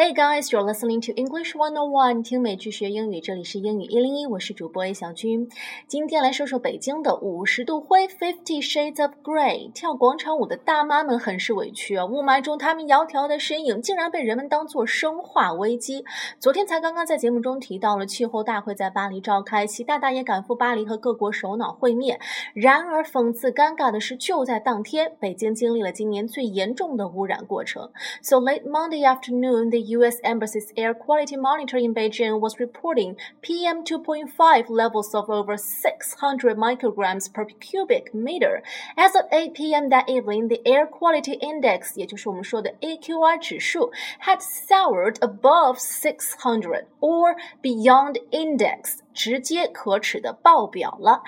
Hey guys, you're listening to English One On One，听美剧学英语，这里是英语一零一，我是主播 A 小军。今天来说说北京的五十度灰 （Fifty Shades of Grey）。跳广场舞的大妈们很是委屈啊，雾霾中她们窈窕的身影竟然被人们当作生化危机。昨天才刚刚在节目中提到了气候大会在巴黎召开，习大大也赶赴巴黎和各国首脑会面。然而讽刺尴尬的是，就在当天，北京经历了今年最严重的污染过程。So late Monday afternoon, the U.S. Embassy's air quality monitor in Beijing was reporting PM 2.5 levels of over 600 micrograms per cubic meter. As of 8 p.m. that evening, the air quality index, 也就是我们说的 AQI 指数, had soared above 600 or beyond index. 直接可耻的爆表了。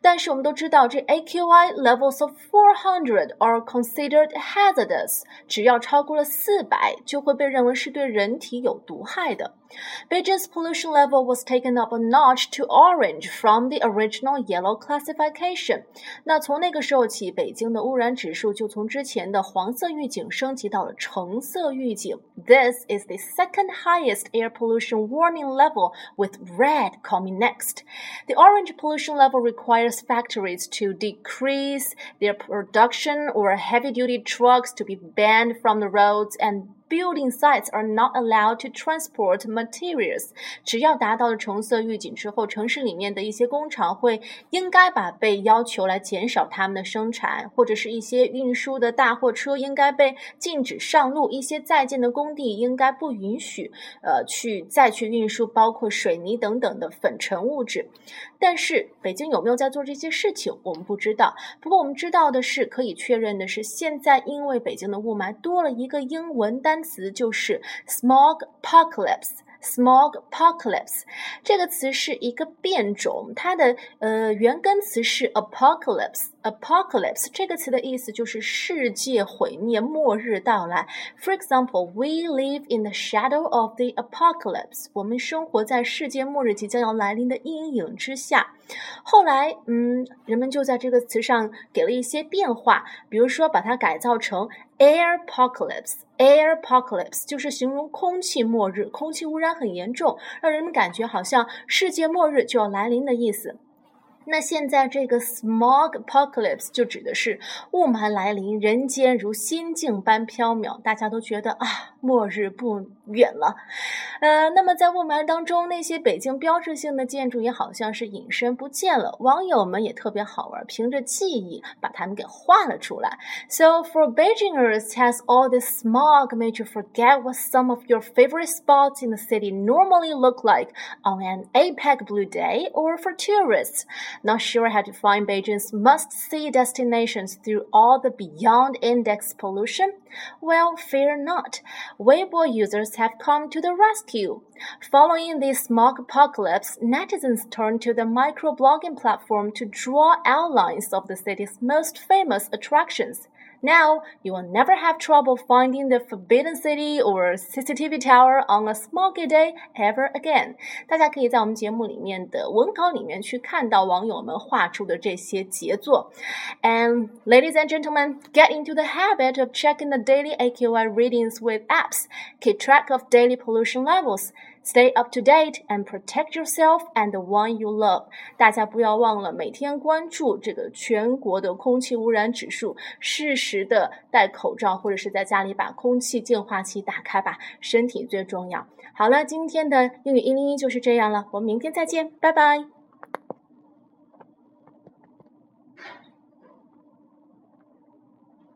但是我们都知道，这 AQI levels of 400 are considered hazardous，只要超过了四百，就会被认为是对人体有毒害的。Beijing's pollution level was taken up a notch to orange from the original yellow classification。那从那个时候起，北京的污染指数就从之前的黄色预警升级到了橙色预警。This is the second highest air pollution warning level, with red coming next. The orange pollution level requires factories to decrease their production or heavy-duty trucks to be banned from the roads and Building sites are not allowed to transport materials。只要达到了橙色预警之后，城市里面的一些工厂会应该把被要求来减少他们的生产，或者是一些运输的大货车应该被禁止上路，一些在建的工地应该不允许呃去再去运输包括水泥等等的粉尘物质。但是北京有没有在做这些事情，我们不知道。不过我们知道的是，可以确认的是，现在因为北京的雾霾多了一个英文单。单词就是 smog Smog apocalypse 这个词是一个变种，它的呃原根词是 apocalypse。apocalypse 这个词的意思就是世界毁灭、末日到来。For example, we live in the shadow of the apocalypse。我们生活在世界末日即将要来临的阴影之下。后来，嗯，人们就在这个词上给了一些变化，比如说把它改造成 air apocalypse。air apocalypse 就是形容空气末日，空气污染很严重，让人们感觉好像世界末日就要来临的意思。那现在这个 smog apocalypse 就指的是雾霾来临，人间如仙境般缥缈，大家都觉得啊，末日不远了。呃，那么在雾霾当中，那些北京标志性的建筑也好像是隐身不见了。网友们也特别好玩，凭着记忆把它们给画了出来。So for Beijingers, has all this smog made you forget what some of your favorite spots in the city normally look like on an APEC blue day, or for tourists? Not sure how to find Beijing's must-see destinations through all the beyond index pollution? Well, fear not. Weibo users have come to the rescue. Following the smog apocalypse, netizens turned to the microblogging platform to draw outlines of the city's most famous attractions. Now you will never have trouble finding the Forbidden City or CCTV Tower on a smoky day ever again。大家可以在我们节目里面的文稿里面去看到网友们画出的这些杰作。And ladies and gentlemen, get into the habit of checking the daily AQI readings with apps. Keep track of daily pollution Levels. Stay up to date and protect yourself and the one you love。大家不要忘了每天关注这个全国的空气污染指数，适时的戴口罩或者是在家里把空气净化器打开吧，身体最重要。好了，今天的英语一零一就是这样了，我们明天再见，拜拜。